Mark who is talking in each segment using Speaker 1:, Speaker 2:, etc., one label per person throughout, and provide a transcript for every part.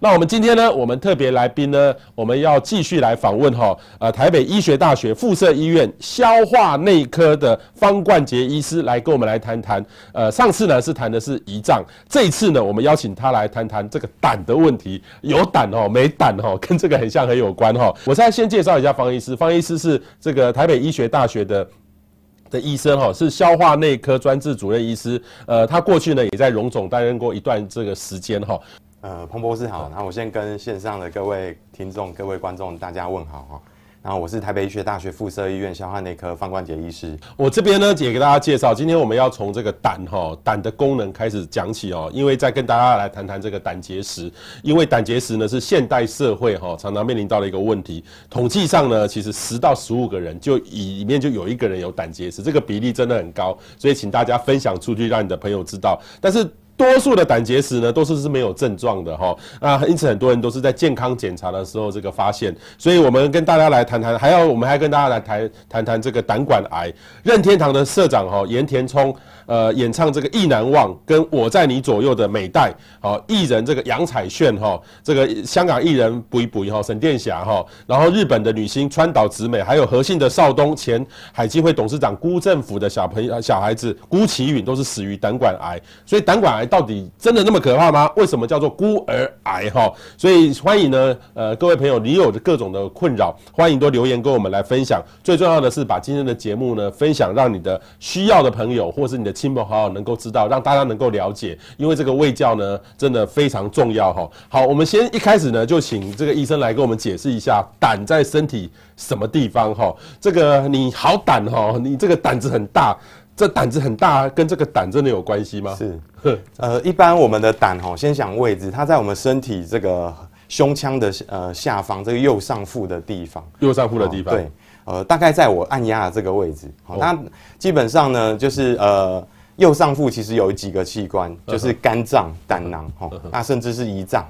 Speaker 1: 那我们今天呢，我们特别来宾呢，我们要继续来访问哈，呃，台北医学大学附设医院消化内科的方冠杰医师来跟我们来谈谈。呃，上次呢是谈的是胰脏，这一次呢，我们邀请他来谈谈这个胆的问题，有胆哦，没胆哦，跟这个很像很有关哈。我现在先介绍一下方医师，方医师是这个台北医学大学的的医生哈，是消化内科专治主任医师。呃，他过去呢也在荣总担任过一段这个时间哈。
Speaker 2: 呃，彭博士好，那我先跟线上的各位听众、各位观众大家问好哈。然后我是台北医学大学附设医院消化内科方冠杰医师。
Speaker 1: 我这边呢也给大家介绍，今天我们要从这个胆哈胆的功能开始讲起哦，因为再跟大家来谈谈这个胆结石，因为胆结石呢是现代社会哈常常面临到的一个问题。统计上呢，其实十到十五个人就里面就有一个人有胆结石，这个比例真的很高，所以请大家分享出去，让你的朋友知道。但是多数的胆结石呢，都是是没有症状的哈，啊，因此很多人都是在健康检查的时候这个发现，所以我们跟大家来谈谈，还要我们还跟大家来谈谈谈这个胆管癌。任天堂的社长哈岩田聪，呃，演唱这个意难忘，跟我在你左右的美代，好艺人这个杨彩炫哈，这个香港艺人补一补一哈沈殿霞哈，然后日本的女星川岛直美，还有何姓的少东前海基会董事长辜政府的小朋友小孩子辜启允都是死于胆管癌，所以胆管癌。到底真的那么可怕吗？为什么叫做孤儿癌哈？所以欢迎呢，呃，各位朋友，你有着各种的困扰，欢迎多留言跟我们来分享。最重要的是把今天的节目呢分享，让你的需要的朋友或是你的亲朋好友能够知道，让大家能够了解。因为这个卫教呢，真的非常重要哈。好，我们先一开始呢，就请这个医生来跟我们解释一下胆在身体什么地方哈。这个你好胆哈，你这个胆子很大。这胆子很大，跟这个胆真的有关系吗？
Speaker 2: 是，呃，一般我们的胆哈，先想位置，它在我们身体这个胸腔的呃下方，这个右上腹的地方。
Speaker 1: 右上腹的地方。
Speaker 2: 对，呃，大概在我按压的这个位置。好，那基本上呢，就是呃。右上腹其实有几个器官，就是肝脏、胆囊，哈，那甚至是胰脏，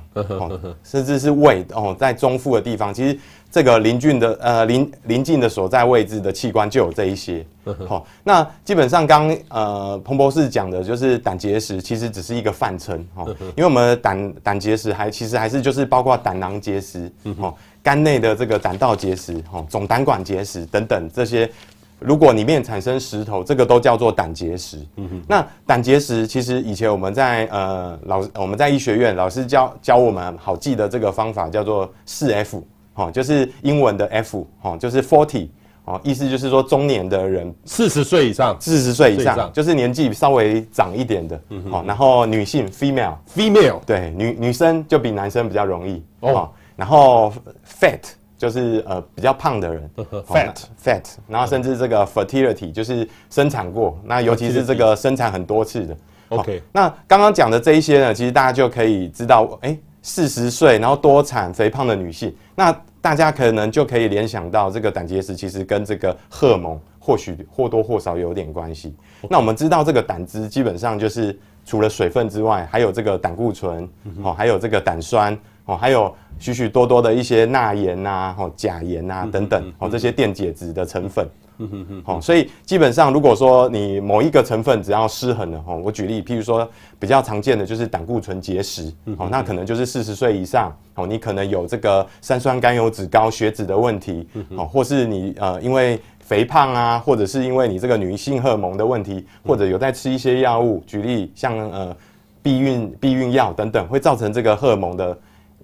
Speaker 2: 甚至是胃，哦，在中腹的地方，其实这个邻近的呃邻邻近的所在位置的器官就有这一些，好，那基本上刚呃彭博士讲的就是胆结石，其实只是一个泛称，哈，因为我们的胆胆结石还其实还是就是包括胆囊结石，哦，肝内的这个胆道结石，哈，总胆管结石等等这些。如果里面产生石头，这个都叫做胆结石。嗯哼。那胆结石其实以前我们在呃老我们在医学院老师教教我们好记的这个方法叫做四 F，哦，就是英文的 F，哦，就是 forty，哦，意思就是说中年的人，
Speaker 1: 四十岁以上，
Speaker 2: 四十岁以上，就是年纪稍微长一点的。嗯哼。哦，然后女性 female，female，对，女女生就比男生比较容易。哦。然后 fat。就是呃比较胖的人，fat fat，然后甚至这个 fertility 就是生产过，那尤其是这个生产很多次的。OK，那刚刚讲的这一些呢，其实大家就可以知道，哎，四十岁然后多产肥胖的女性，那大家可能就可以联想到这个胆结石其实跟这个荷尔蒙或许或多或少有点关系。那我们知道这个胆汁基本上就是除了水分之外，还有这个胆固醇，哦，还有这个胆酸。哦，还有许许多多的一些钠盐呐、哦钾盐呐等等，哦这些电解质的成分，嗯嗯嗯，哦，所以基本上如果说你某一个成分只要失衡了，哦，我举例，譬如说比较常见的就是胆固醇结石，哦，那可能就是四十岁以上，哦，你可能有这个三酸甘油酯高血脂的问题，哦，或是你呃因为肥胖啊，或者是因为你这个女性荷尔蒙的问题，或者有在吃一些药物，举例像呃避孕避孕药等等，会造成这个荷尔蒙的。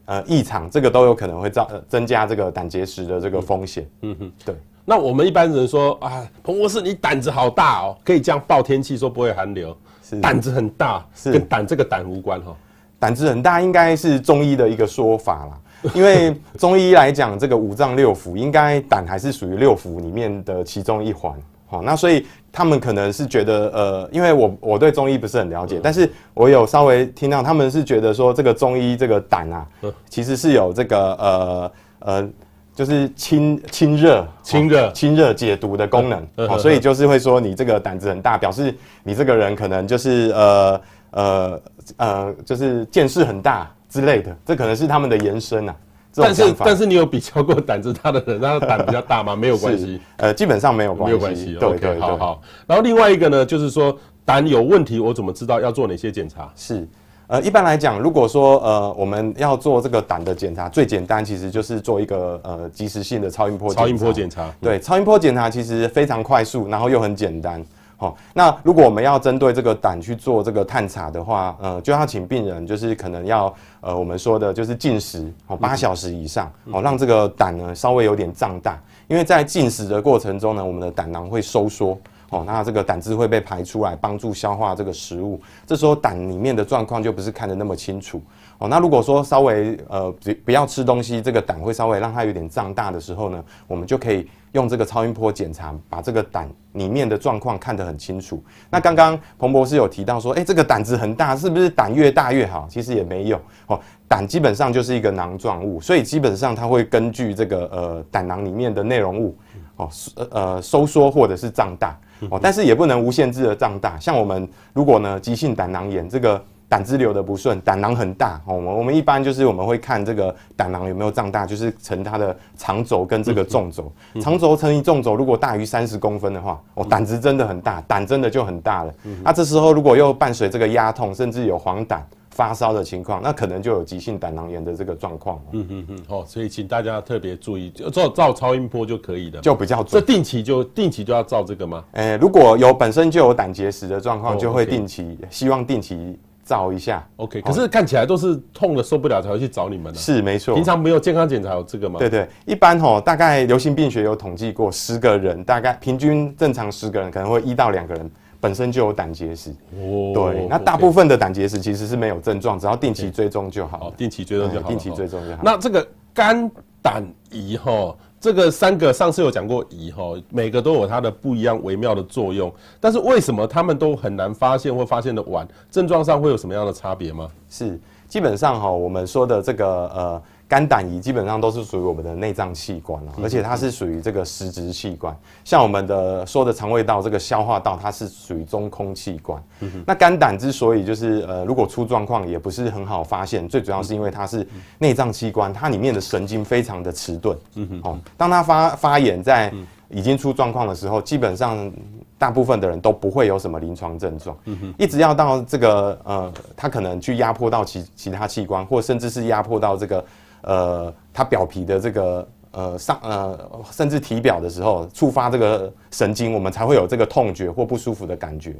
Speaker 2: 呃，异常这个都有可能会造增加这个胆结石的这个风险。嗯哼，对。
Speaker 1: 那我们一般人说啊，彭博士你胆子好大哦，可以这样报天气说不会寒流，是胆子很大，是跟胆这个胆无关哈。
Speaker 2: 胆子很大应该是中医的一个说法啦，因为中医来讲，这个五脏六腑应该胆还是属于六腑里面的其中一环。好，那所以他们可能是觉得，呃，因为我我对中医不是很了解，但是我有稍微听到他们是觉得说，这个中医这个胆啊，其实是有这个呃呃，就是清清热、
Speaker 1: 清热、
Speaker 2: 清热解毒的功能。好，所以就是会说你这个胆子很大，表示你这个人可能就是呃呃呃，就是见识很大之类的，这可能是他们的延伸啊。
Speaker 1: 但是但是你有比较过胆子大的人，他的胆比较大吗？没有关系，
Speaker 2: 呃，基本上没有关系，
Speaker 1: 没有关系。
Speaker 2: 对对对，
Speaker 1: 好好。然后另外一个呢，就是说胆有问题，我怎么知道要做哪些检查？
Speaker 2: 是。呃，一般来讲，如果说呃我们要做这个胆的检查，最简单其实就是做一个呃及时性的超音波检查。
Speaker 1: 超音波检查，
Speaker 2: 对，超音波检查其实非常快速，然后又很简单。好、哦，那如果我们要针对这个胆去做这个探查的话，呃，就要请病人就是可能要呃我们说的就是禁食哦八小时以上，哦让这个胆呢稍微有点胀大，因为在进食的过程中呢，我们的胆囊会收缩。哦，那这个胆汁会被排出来，帮助消化这个食物。这时候胆里面的状况就不是看得那么清楚。哦，那如果说稍微呃不不要吃东西，这个胆会稍微让它有点胀大的时候呢，我们就可以用这个超音波检查，把这个胆里面的状况看得很清楚。那刚刚彭博士有提到说，哎，这个胆子很大，是不是胆越大越好？其实也没有。哦，胆基本上就是一个囊状物，所以基本上它会根据这个呃胆囊里面的内容物，哦呃收缩或者是胀大。哦，但是也不能无限制的胀大。像我们如果呢，急性胆囊炎，这个胆汁流的不顺，胆囊很大，哦，我们我们一般就是我们会看这个胆囊有没有胀大，就是乘它的长轴跟这个纵轴，长轴乘以纵轴，如果大于三十公分的话，哦，胆汁真的很大，胆真的就很大了。那这时候如果又伴随这个压痛，甚至有黄疸。发烧的情况，那可能就有急性胆囊炎的这个状况。
Speaker 1: 嗯嗯嗯，哦，所以请大家特别注意，就照照超音波就可以了，
Speaker 2: 就比较准。
Speaker 1: 这定期就定期就要照这个吗？
Speaker 2: 诶、欸，如果有本身就有胆结石的状况，就会定期，希望定期照一下。
Speaker 1: OK，可是看起来都是痛的受不了才会去找你们的。
Speaker 2: 是没错。
Speaker 1: 平常没有健康检查有这个吗？
Speaker 2: 对对，一般吼，大概流行病学有统计过，十个人大概平均正常十个人可能会一到两个人。本身就有胆结石，哦，对，那大部分的胆结石其实是没有症状，只要定期追踪就好。
Speaker 1: 定期追踪就好。
Speaker 2: 定期追踪就好。
Speaker 1: 那这个肝胆胰哈，这个三个上次有讲过乙哈，每个都有它的不一样微妙的作用，但是为什么他们都很难发现或发现的晚？症状上会有什么样的差别吗？
Speaker 2: 是，基本上哈，我们说的这个呃。肝胆胰基本上都是属于我们的内脏器官，而且它是属于这个实质器官。像我们的说的肠胃道这个消化道，它是属于中空器官。那肝胆之所以就是呃，如果出状况也不是很好发现，最主要是因为它是内脏器官，它里面的神经非常的迟钝。哦，当它发发炎在已经出状况的时候，基本上大部分的人都不会有什么临床症状。一直要到这个呃，它可能去压迫到其其他器官，或甚至是压迫到这个。呃，它表皮的这个呃上呃，甚至体表的时候，触发这个神经，我们才会有这个痛觉或不舒服的感觉。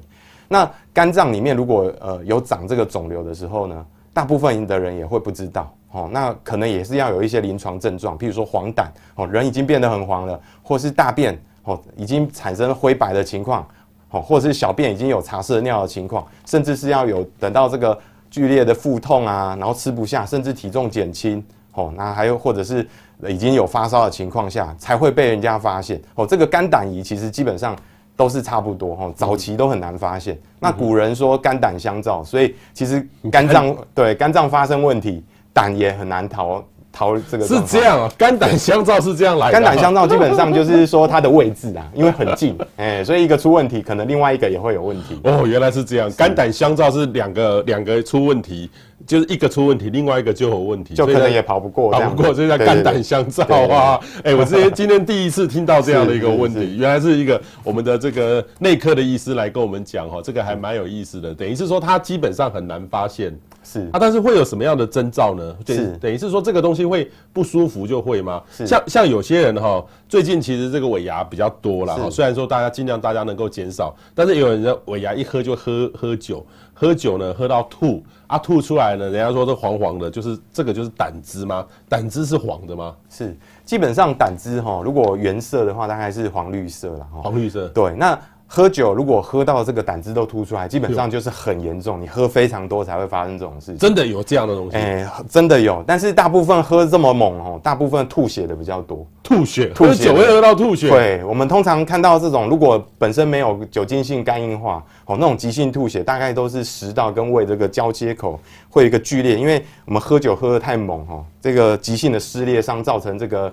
Speaker 2: 那肝脏里面如果呃有长这个肿瘤的时候呢，大部分的人也会不知道哦。那可能也是要有一些临床症状，譬如说黄疸哦，人已经变得很黄了，或是大便哦已经产生灰白的情况哦，或是小便已经有茶色尿的情况，甚至是要有等到这个剧烈的腹痛啊，然后吃不下，甚至体重减轻。哦，那还有或者是已经有发烧的情况下，才会被人家发现。哦，这个肝胆胰其实基本上都是差不多，哦，早期都很难发现。嗯、那古人说肝胆相照，所以其实肝脏对肝脏发生问题，胆也很难逃。逃这个是
Speaker 1: 这样啊，肝胆相照是这样来的。
Speaker 2: 肝胆相照基本上就是说它的位置啊，因为很近，哎，所以一个出问题，可能另外一个也会有问题。
Speaker 1: 哦，原来是这样，肝胆相照是两个两个出问题，就是一个出问题，另外一个就有问题，
Speaker 2: 就可能也跑不过，
Speaker 1: 跑不过，所以叫肝胆相照啊。哎，我之前今天第一次听到这样的一个问题，原来是一个我们的这个内科的医师来跟我们讲哈，这个还蛮有意思的，等于是说他基本上很难发现。
Speaker 2: 是
Speaker 1: 啊，但是会有什么样的征兆呢？是等于是说这个东西会不舒服就会吗？是像像有些人哈，最近其实这个尾牙比较多了哈。虽然说大家尽量大家能够减少，但是有人的尾牙一喝就喝喝酒，喝酒呢喝到吐啊，吐出来呢，人家说这黄黄的，就是这个就是胆汁吗？胆汁是黄的吗？
Speaker 2: 是，基本上胆汁哈，如果原色的话，大概是黄绿色了哈。
Speaker 1: 黄绿色，
Speaker 2: 对，那。喝酒如果喝到这个胆汁都吐出来，基本上就是很严重。你喝非常多才会发生这种事情。
Speaker 1: 真的有这样的东西？
Speaker 2: 哎、欸，真的有。但是大部分喝这么猛哦，大部分吐血的比较多。
Speaker 1: 吐血？喝酒会喝到吐血？
Speaker 2: 对，我们通常看到这种，如果本身没有酒精性肝硬化哦，那种急性吐血，大概都是食道跟胃这个交接口会有一个剧烈，因为我们喝酒喝得太猛哦，这个急性的撕裂伤造成这个。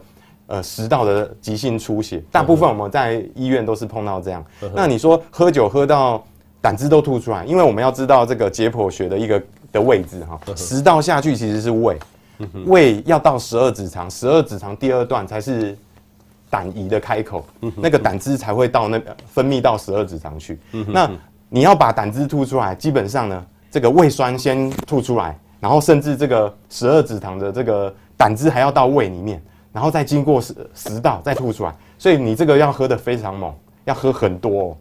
Speaker 2: 呃，食道的急性出血，大部分我们在医院都是碰到这样。那你说喝酒喝到胆汁都吐出来，因为我们要知道这个解剖学的一个的位置哈，食道下去其实是胃，胃要到十二指肠，十二指肠第二段才是胆胰的开口，那个胆汁才会到那分泌到十二指肠去。那你要把胆汁吐出来，基本上呢，这个胃酸先吐出来，然后甚至这个十二指肠的这个胆汁还要到胃里面，然后再经过食食道再吐出来。所以你这个要喝的非常猛，要喝很多哦。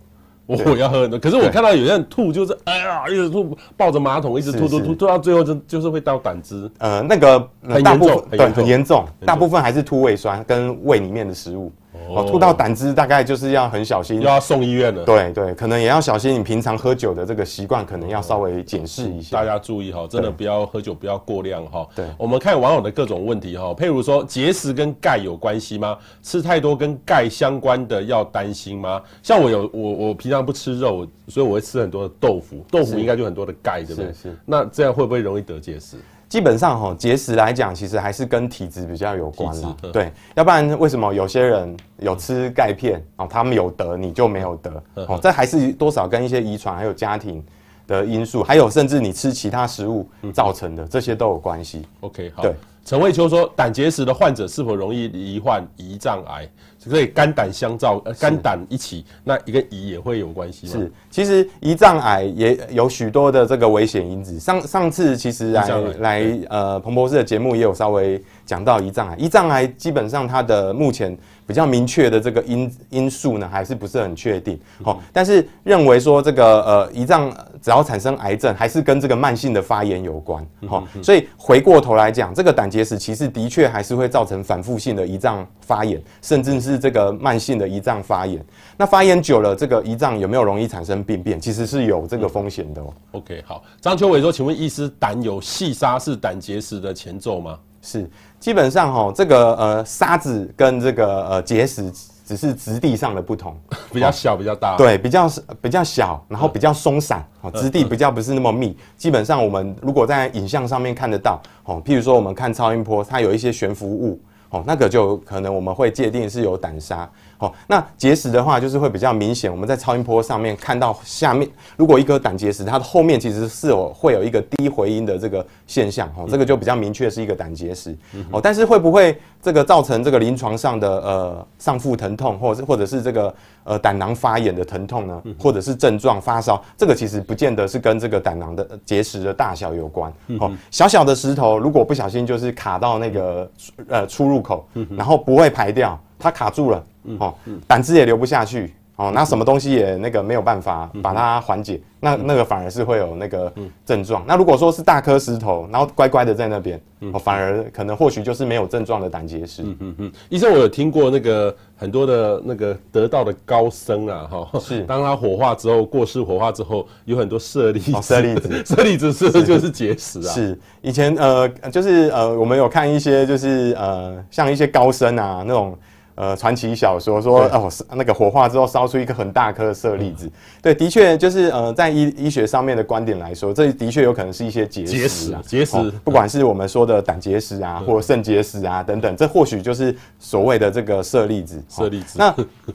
Speaker 1: 我要喝很多，可是我看到有些人吐，就是哎呀，一直吐，抱着马桶一直吐吐吐，吐到最后就就是会到胆汁。
Speaker 2: 呃，那个很严重，对，很严重，大部分还是吐胃酸跟胃里面的食物。哦，吐到胆汁大概就是要很小心，
Speaker 1: 又要送医院了。
Speaker 2: 对对，可能也要小心，你平常喝酒的这个习惯，可能要稍微检视一下。
Speaker 1: 大家注意哈，真的不要喝酒，不要过量哈。对，我们看网友的各种问题哈，譬如说结石跟钙有关系吗？吃太多跟钙相关的要担心吗？像我有我我平常不吃肉，所以我会吃很多的豆腐，豆腐应该就很多的钙，对不对？是是。那这样会不会容易得结石？
Speaker 2: 基本上哈，结石来讲，其实还是跟体质比较有关啦。对，要不然为什么有些人有吃钙片哦，他们有得，你就没有得？哦，这还是多少跟一些遗传还有家庭的因素，还有甚至你吃其他食物造成的，这些都有关系。
Speaker 1: OK，好。对。陈慧秋说，胆结石的患者是否容易罹患胰脏癌？所以肝胆相照，呃，肝胆一起，那一个胰也会有关系吗？
Speaker 2: 是，其实胰脏癌也有许多的这个危险因子。上上次其实来来呃彭博士的节目也有稍微讲到胰脏癌。胰脏癌基本上它的目前比较明确的这个因因素呢，还是不是很确定。好，但是认为说这个呃胰脏只要产生癌症，还是跟这个慢性的发炎有关。好，所以回过头来讲，这个胆结石其实的确还是会造成反复性的胰脏发炎，甚至是。是这个慢性的胰脏发炎，那发炎久了，这个胰脏有没有容易产生病变？其实是有这个风险的哦。
Speaker 1: OK，好，张秋伟说，请问医师，胆有细沙是胆结石的前奏吗？
Speaker 2: 是，基本上哈，这个呃沙子跟这个呃结石只是质地上的不同，
Speaker 1: 比较小，比较大，
Speaker 2: 对，比较比较小，然后比较松散，哦，质地比较不是那么密。基本上我们如果在影像上面看得到，哦，譬如说我们看超音波，它有一些悬浮物。哦，那个就可能我们会界定是有胆沙。哦，那结石的话，就是会比较明显。我们在超音波上面看到下面，如果一颗胆结石，它的后面其实是有会有一个低回音的这个现象。哦，这个就比较明确是一个胆结石。哦，但是会不会这个造成这个临床上的呃上腹疼痛，或者是或者是这个呃胆囊发炎的疼痛呢？或者是症状发烧？这个其实不见得是跟这个胆囊的结石的大小有关。哦，小小的石头如果不小心就是卡到那个呃出入口，然后不会排掉，它卡住了。哦，胆汁也流不下去，哦，那什么东西也那个没有办法把它缓解，那那个反而是会有那个症状。那如果说是大颗石头，然后乖乖的在那边，哦，反而可能或许就是没有症状的胆结石。嗯
Speaker 1: 嗯嗯。医生，我有听过那个很多的那个得到的高僧啊，哈，是当他火化之后，过世火化之后，有很多舍利子，
Speaker 2: 舍利子，
Speaker 1: 舍利子是不是就是结石啊？
Speaker 2: 是，以前呃，就是呃，我们有看一些就是呃，像一些高僧啊那种。呃，传奇小说说哦，那个火化之后烧出一个很大颗的舍利子，嗯、对，的确就是呃，在医医学上面的观点来说，这的确有可能是一些结石啊，
Speaker 1: 结石、哦，
Speaker 2: 不管是我们说的胆结石啊，嗯、或肾结石啊等等，这或许就是所谓的这个舍利子。
Speaker 1: 舍利子。
Speaker 2: 那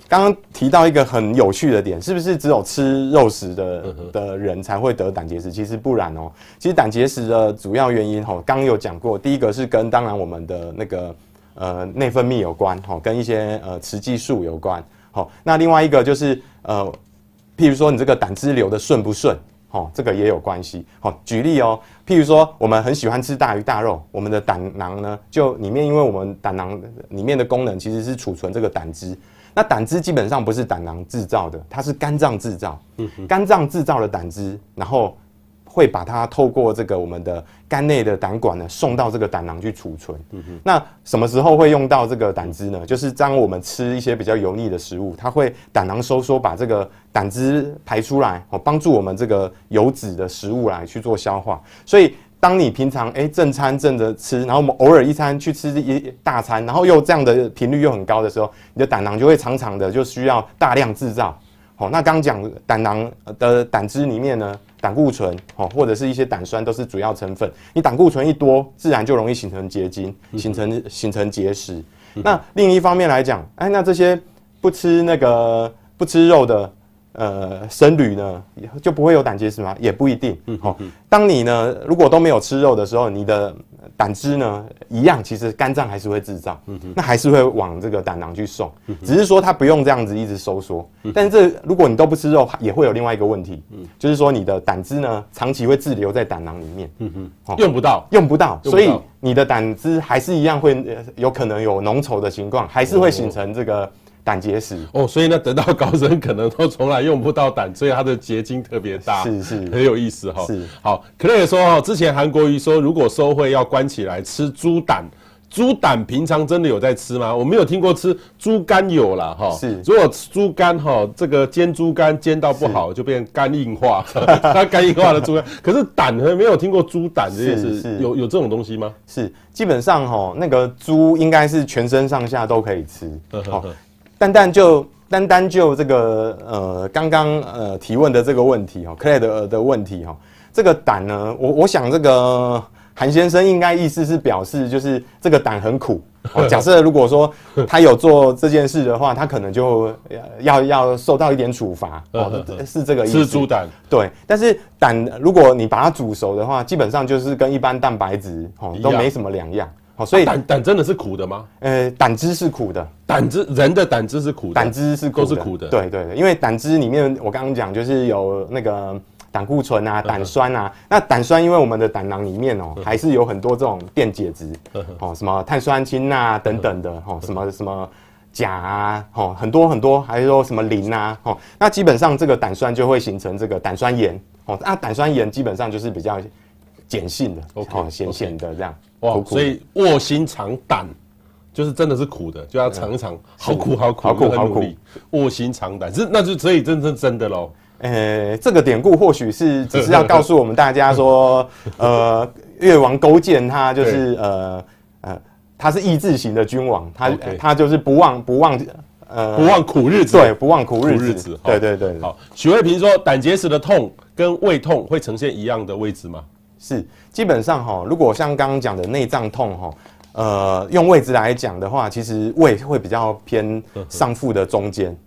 Speaker 2: 刚刚提到一个很有趣的点，是不是只有吃肉食的的人才会得胆结石？其实不然哦，其实胆结石的主要原因哈，刚刚有讲过，第一个是跟当然我们的那个。呃，内分泌有关，哈，跟一些呃雌激素有关，好，那另外一个就是呃，譬如说你这个胆汁流的顺不顺，哈，这个也有关系，好，举例哦，譬如说我们很喜欢吃大鱼大肉，我们的胆囊呢，就里面因为我们胆囊里面的功能其实是储存这个胆汁，那胆汁基本上不是胆囊制造的，它是肝脏制造，嗯，肝脏制造的胆汁，然后。会把它透过这个我们的肝内的胆管呢，送到这个胆囊去储存。嗯。那什么时候会用到这个胆汁呢？就是当我们吃一些比较油腻的食物，它会胆囊收缩，把这个胆汁排出来，哦，帮助我们这个油脂的食物来去做消化。所以，当你平常诶正餐正着吃，然后我们偶尔一餐去吃一大餐，然后又这样的频率又很高的时候，你的胆囊就会常常的就需要大量制造。好，那刚讲胆囊的胆汁里面呢，胆固醇哦，或者是一些胆酸都是主要成分。你胆固醇一多，自然就容易形成结晶，形成形成结石。那另一方面来讲，哎，那这些不吃那个不吃肉的呃僧侣呢，就不会有胆结石吗？也不一定。好，当你呢如果都没有吃肉的时候，你的胆汁呢一样，其实肝脏还是会制造，那还是会往这个胆囊去送，只是说它不用这样子一直收缩。但是这如果你都不吃肉，也会有另外一个问题，就是说你的胆汁呢长期会滞留在胆囊里面，
Speaker 1: 用不到，
Speaker 2: 用不到，所以你的胆汁还是一样会有可能有浓稠的情况，还是会形成这个。胆结石
Speaker 1: 哦，所以呢，得到高僧可能都从来用不到胆，所以它的结晶特别大，
Speaker 2: 是是
Speaker 1: 很有意思哈。
Speaker 2: 是
Speaker 1: 好，克莱也说哈，之前韩国瑜说如果收会要关起来吃猪胆，猪胆平常真的有在吃吗？我没有听过吃猪肝有啦哈。
Speaker 2: 是，
Speaker 1: 如果猪肝哈，这个煎猪肝煎到不好就变肝硬化，它 肝硬化的猪肝。可是胆呢，没有听过猪胆这件事，有有这种东西吗？
Speaker 2: 是，基本上哈，那个猪应该是全身上下都可以吃。好。单单就单单就这个呃刚刚呃提问的这个问题哈，克莱德的问题哈，这个胆呢，我我想这个韩先生应该意思是表示就是这个胆很苦。假设如果说他有做这件事的话，他可能就要要受到一点处罚哦，是这个意思。
Speaker 1: 吃猪胆
Speaker 2: 对，但是胆如果你把它煮熟的话，基本上就是跟一般蛋白质哦都没什么两样。
Speaker 1: 好，所以胆胆真的是苦的吗？
Speaker 2: 呃，胆汁是苦的，
Speaker 1: 胆汁人的胆汁是苦的，
Speaker 2: 胆汁是
Speaker 1: 都是苦的。
Speaker 2: 对对对，因为胆汁里面我刚刚讲就是有那个胆固醇啊、胆酸啊。那胆酸因为我们的胆囊里面哦，还是有很多这种电解质，哦，什么碳酸氢钠等等的，哦，什么什么钾啊，哦，很多很多，还有说什么磷啊，哦，那基本上这个胆酸就会形成这个胆酸盐，哦，那胆酸盐基本上就是比较碱性的，哦，咸咸的这样。
Speaker 1: 哇，所以卧薪尝胆就是真的是苦的，就要尝一尝，好苦好苦好苦好苦。卧薪尝胆是那就所以真是真的喽。
Speaker 2: 呃，这个典故或许是只是要告诉我们大家说，呃，越王勾践他就是呃呃，他是意志型的君王，他他就是不忘不忘呃
Speaker 1: 不忘苦日子，
Speaker 2: 对，不忘苦日子。对对对。
Speaker 1: 好，许慧平说，胆结石的痛跟胃痛会呈现一样的位置吗？
Speaker 2: 是，基本上哈，如果像刚刚讲的内脏痛哈，呃，用位置来讲的话，其实胃会比较偏上腹的中间，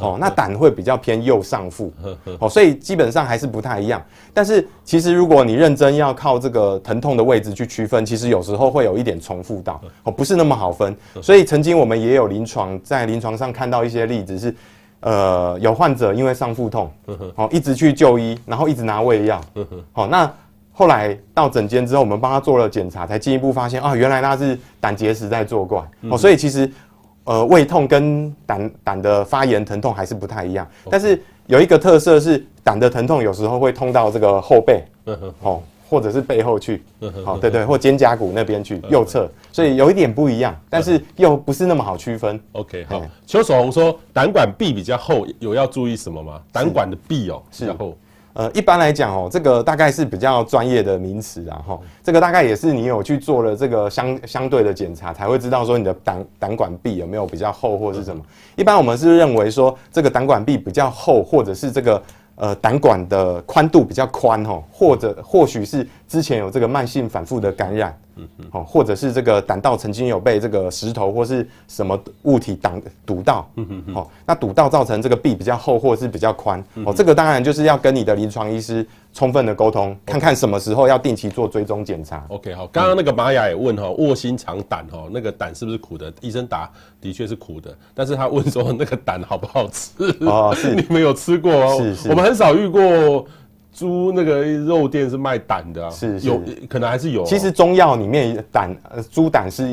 Speaker 2: 哦，那胆会比较偏右上腹，哦，所以基本上还是不太一样。但是其实如果你认真要靠这个疼痛的位置去区分，其实有时候会有一点重复到，哦，不是那么好分。所以曾经我们也有临床在临床上看到一些例子是，呃，有患者因为上腹痛，哦，一直去就医，然后一直拿胃药，好，那。后来到诊间之后，我们帮他做了检查，才进一步发现啊，原来他是胆结石在作怪哦。所以其实，呃，胃痛跟胆胆的发炎疼痛还是不太一样。但是有一个特色是，胆的疼痛有时候会痛到这个后背，哦，或者是背后去，哦，对对，或肩胛骨那边去，右侧，所以有一点不一样，但是又不是那么好区分。
Speaker 1: OK，好。邱守宏说，胆管壁比较厚，有要注意什么吗？胆管的壁哦，比较厚。
Speaker 2: 呃，一般来讲哦，这个大概是比较专业的名词啊，哈，这个大概也是你有去做了这个相相对的检查，才会知道说你的胆胆管壁有没有比较厚或是什么。一般我们是认为说这个胆管壁比较厚，或者是这个呃胆管的宽度比较宽哈，或者或许是之前有这个慢性反复的感染。哦，或者是这个胆道曾经有被这个石头或是什么物体挡堵到，哦，那堵到造成这个壁比较厚或者是比较宽，哦，这个当然就是要跟你的临床医师充分的沟通，看看什么时候要定期做追踪检查。
Speaker 1: OK，好，刚刚那个玛雅也问哈，卧薪尝胆哈，那个胆是不是苦的？医生答的确是苦的，但是他问说那个胆好不好吃？哦，是，你们有吃过哦？是是，我们很少遇过。猪那个肉店是卖胆的，啊，是，是有可能还是有，哦。
Speaker 2: 其实中药里面胆，呃，猪胆是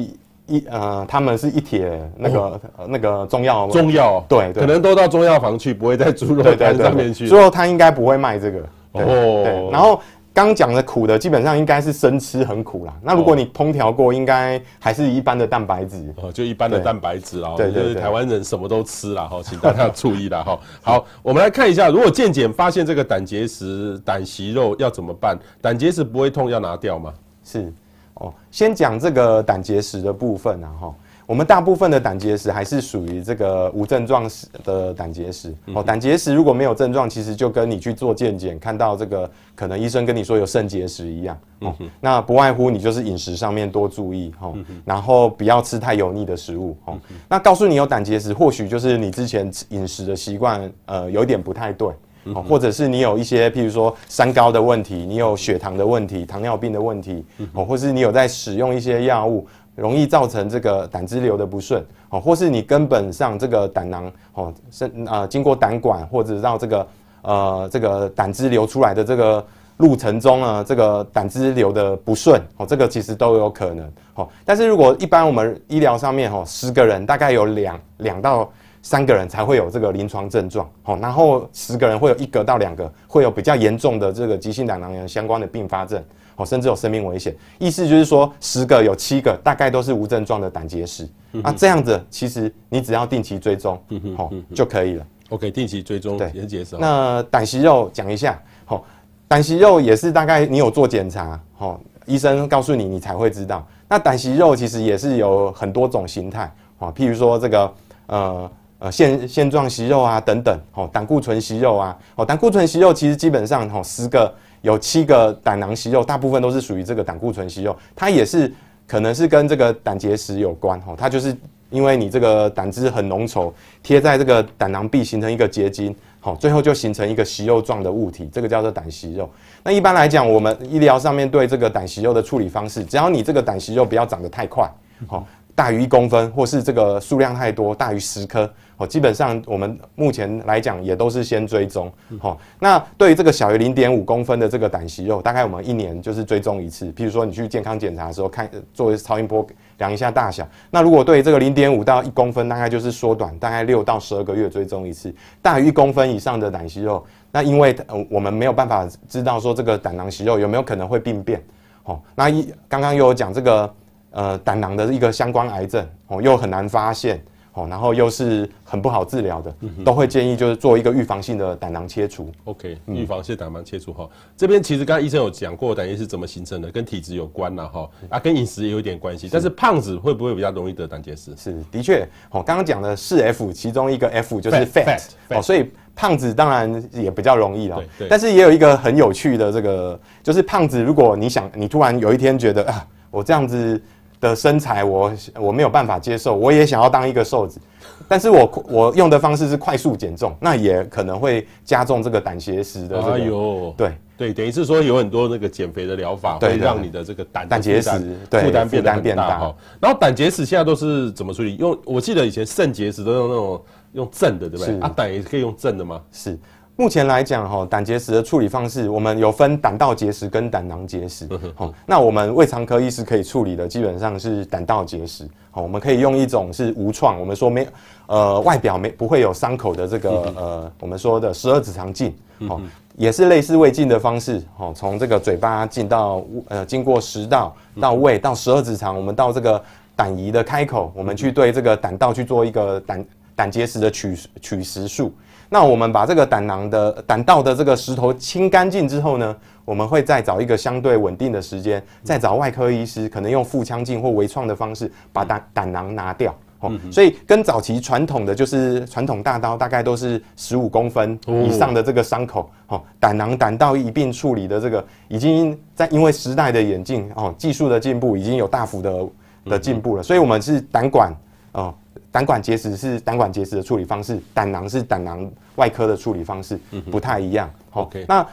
Speaker 2: 一呃，他们是一帖那个、哦呃、那个中药。
Speaker 1: 中药
Speaker 2: 对，对，
Speaker 1: 可能都到中药房去，不会在猪肉摊上面去。
Speaker 2: 猪肉摊应该不会卖这个。哦对，然后。刚讲的苦的，基本上应该是生吃很苦啦。那如果你烹调过，应该还是一般的蛋白质
Speaker 1: 哦，就一般的蛋白质啊。对对，就是台湾人什么都吃啦，哈，请大家注意啦，哈。好，我们来看一下，如果健检发现这个胆结石、胆息肉要怎么办？胆结石不会痛，要拿掉吗？
Speaker 2: 是哦，先讲这个胆结石的部分啊，哈。我们大部分的胆结石还是属于这个无症状的胆结石。哦，胆结石如果没有症状，其实就跟你去做健检看到这个可能医生跟你说有肾结石一样。哦，那不外乎你就是饮食上面多注意哦，然后不要吃太油腻的食物哦。那告诉你有胆结石，或许就是你之前饮食的习惯呃有点不太对。哦，或者是你有一些，譬如说三高的问题，你有血糖的问题、糖尿病的问题，哦，或是你有在使用一些药物，容易造成这个胆汁流的不顺，哦，或是你根本上这个胆囊，哦，是啊，经过胆管或者到这个呃这个胆汁流出来的这个路程中呢，这个胆汁流的不顺，哦，这个其实都有可能，哦，但是如果一般我们医疗上面，哦，十个人大概有两两到。三个人才会有这个临床症状，好，然后十个人会有一个到两个会有比较严重的这个急性胆囊炎相关的并发症，好，甚至有生命危险。意思就是说，十个有七个大概都是无症状的胆结石。那这样子，其实你只要定期追踪，好就可以了。
Speaker 1: OK，定期追踪，对，也结石。
Speaker 2: 那胆息肉讲一下，好，胆息肉也是大概你有做检查，好，医生告诉你，你才会知道。那胆息肉其实也是有很多种形态，啊，譬如说这个，呃。呃，线线状息肉啊，等等，哦，胆固醇息肉啊，哦，胆固醇息肉其实基本上，哦，十个有七个胆囊息肉，大部分都是属于这个胆固醇息肉，它也是可能是跟这个胆结石有关，哦，它就是因为你这个胆汁很浓稠，贴在这个胆囊壁形成一个结晶，好，最后就形成一个息肉状的物体，这个叫做胆息肉。那一般来讲，我们医疗上面对这个胆息肉的处理方式，只要你这个胆息肉不要长得太快，好。大于一公分，或是这个数量太多，大于十颗，哦，基本上我们目前来讲也都是先追踪，哦。那对于这个小于零点五公分的这个胆息肉，大概我们一年就是追踪一次。譬如说你去健康检查的时候，看做超音波量一下大小。那如果对于这个零点五到一公分，大概就是缩短，大概六到十二个月追踪一次。大于一公分以上的胆息肉，那因为我们没有办法知道说这个胆囊息肉有没有可能会病变，哦。那一刚刚又有讲这个。呃，胆囊的一个相关癌症哦，又很难发现哦，然后又是很不好治疗的，嗯、都会建议就是做一个预防性的胆囊切除。
Speaker 1: OK，预防性胆囊切除哈、嗯。这边其实刚刚医生有讲过，胆结石怎么形成的，跟体质有关呐哈，啊，跟饮食也有一点关系。但是胖子会不会比较容易得胆结石？
Speaker 2: 是，的确，哦，刚刚讲的四 F，其中一个 F 就是 fat, fat, fat 哦，所以胖子当然也比较容易了。但是也有一个很有趣的这个，就是胖子，如果你想，你突然有一天觉得啊，我这样子。的身材我我没有办法接受，我也想要当一个瘦子，但是我我用的方式是快速减重，那也可能会加重这个胆结石的这个。哎呦，对
Speaker 1: 对，等于是说有很多那个减肥的疗法会让你的这个胆胆结石负担变得变大哈。然后胆结石现在都是怎么处理？用我记得以前肾结石都用那种用正的，对不对？啊，胆也可以用正的吗？
Speaker 2: 是。目前来讲，哈，胆结石的处理方式，我们有分胆道结石跟胆囊结石。好，那我们胃肠科医师可以处理的，基本上是胆道结石。好，我们可以用一种是无创，我们说没，呃，外表没不会有伤口的这个呃，我们说的十二指肠镜。好，也是类似胃镜的方式。好，从这个嘴巴进到呃，经过食道到胃到十二指肠，我们到这个胆胰的开口，我们去对这个胆道去做一个胆胆结石的取取石术。那我们把这个胆囊的胆道的这个石头清干净之后呢，我们会再找一个相对稳定的时间，再找外科医师，可能用腹腔镜或微创的方式把胆胆囊拿掉。哦，所以跟早期传统的就是传统大刀，大概都是十五公分以上的这个伤口。哦，胆囊胆道一并处理的这个，已经在因为时代的演进，哦，技术的进步，已经有大幅的的进步了。所以我们是胆管，哦。胆管结石是胆管结石的处理方式，胆囊是胆囊外科的处理方式，不太一样。OK，那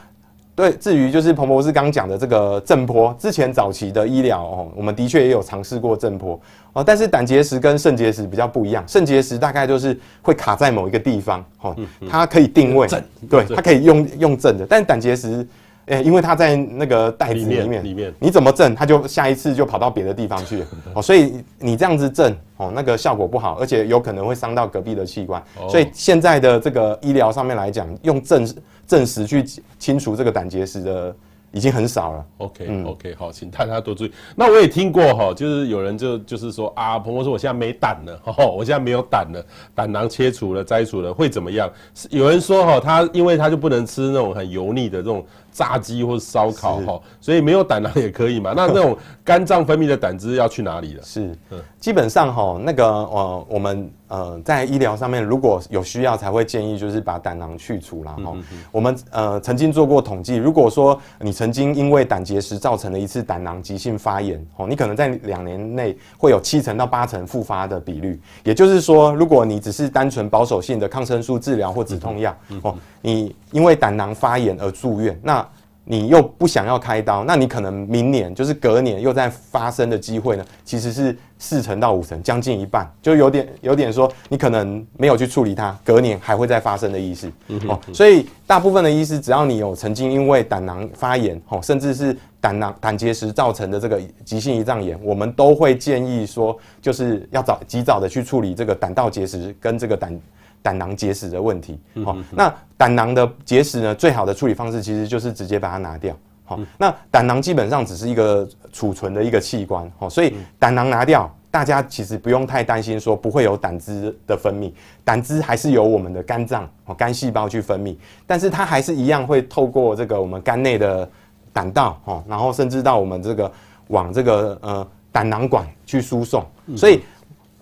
Speaker 2: 对，至于就是彭博士刚讲的这个震波，之前早期的医疗哦，我们的确也有尝试过震波哦，但是胆结石跟肾结石比较不一样，肾结石大概就是会卡在某一个地方，哦，它可以定位，对，它可以用用震的，但胆结石。诶，因为它在那个袋子里面，里面你怎么震，它就下一次就跑到别的地方去 哦，所以你这样子震哦，那个效果不好，而且有可能会伤到隔壁的器官。所以现在的这个医疗上面来讲，用震震石去清除这个胆结石的已经很少了。
Speaker 1: OK、嗯、OK，好，请大家多注意。那我也听过哈，就是有人就就是说啊，鹏鹏说我现在没胆了，我现在没有胆了，胆囊切除了、摘除了会怎么样？有人说哈，他因为他就不能吃那种很油腻的这种炸鸡或者烧烤哈，所以没有胆囊也可以嘛。那那种 肝脏分泌的胆汁要去哪里了？
Speaker 2: 是，基本上哈，那个呃，我们。呃，在医疗上面，如果有需要，才会建议就是把胆囊去除啦。哈、嗯。我们呃曾经做过统计，如果说你曾经因为胆结石造成了一次胆囊急性发炎，哦，你可能在两年内会有七成到八成复发的比率。也就是说，如果你只是单纯保守性的抗生素治疗或止痛药，哦，你因为胆囊发炎而住院，那。你又不想要开刀，那你可能明年就是隔年又再发生的机会呢？其实是四成到五成，将近一半，就有点有点说你可能没有去处理它，隔年还会再发生的意思。嗯、哦，所以大部分的医师，只要你有曾经因为胆囊发炎，哦，甚至是胆囊胆结石造成的这个急性胰脏炎，我们都会建议说，就是要早及早的去处理这个胆道结石跟这个胆。胆囊结石的问题，好，那胆囊的结石呢，最好的处理方式其实就是直接把它拿掉，好，那胆囊基本上只是一个储存的一个器官，好，所以胆囊拿掉，大家其实不用太担心说不会有胆汁的分泌，胆汁还是由我们的肝脏哦肝细胞去分泌，但是它还是一样会透过这个我们肝内的胆道，哈，然后甚至到我们这个往这个呃胆囊管去输送，所以。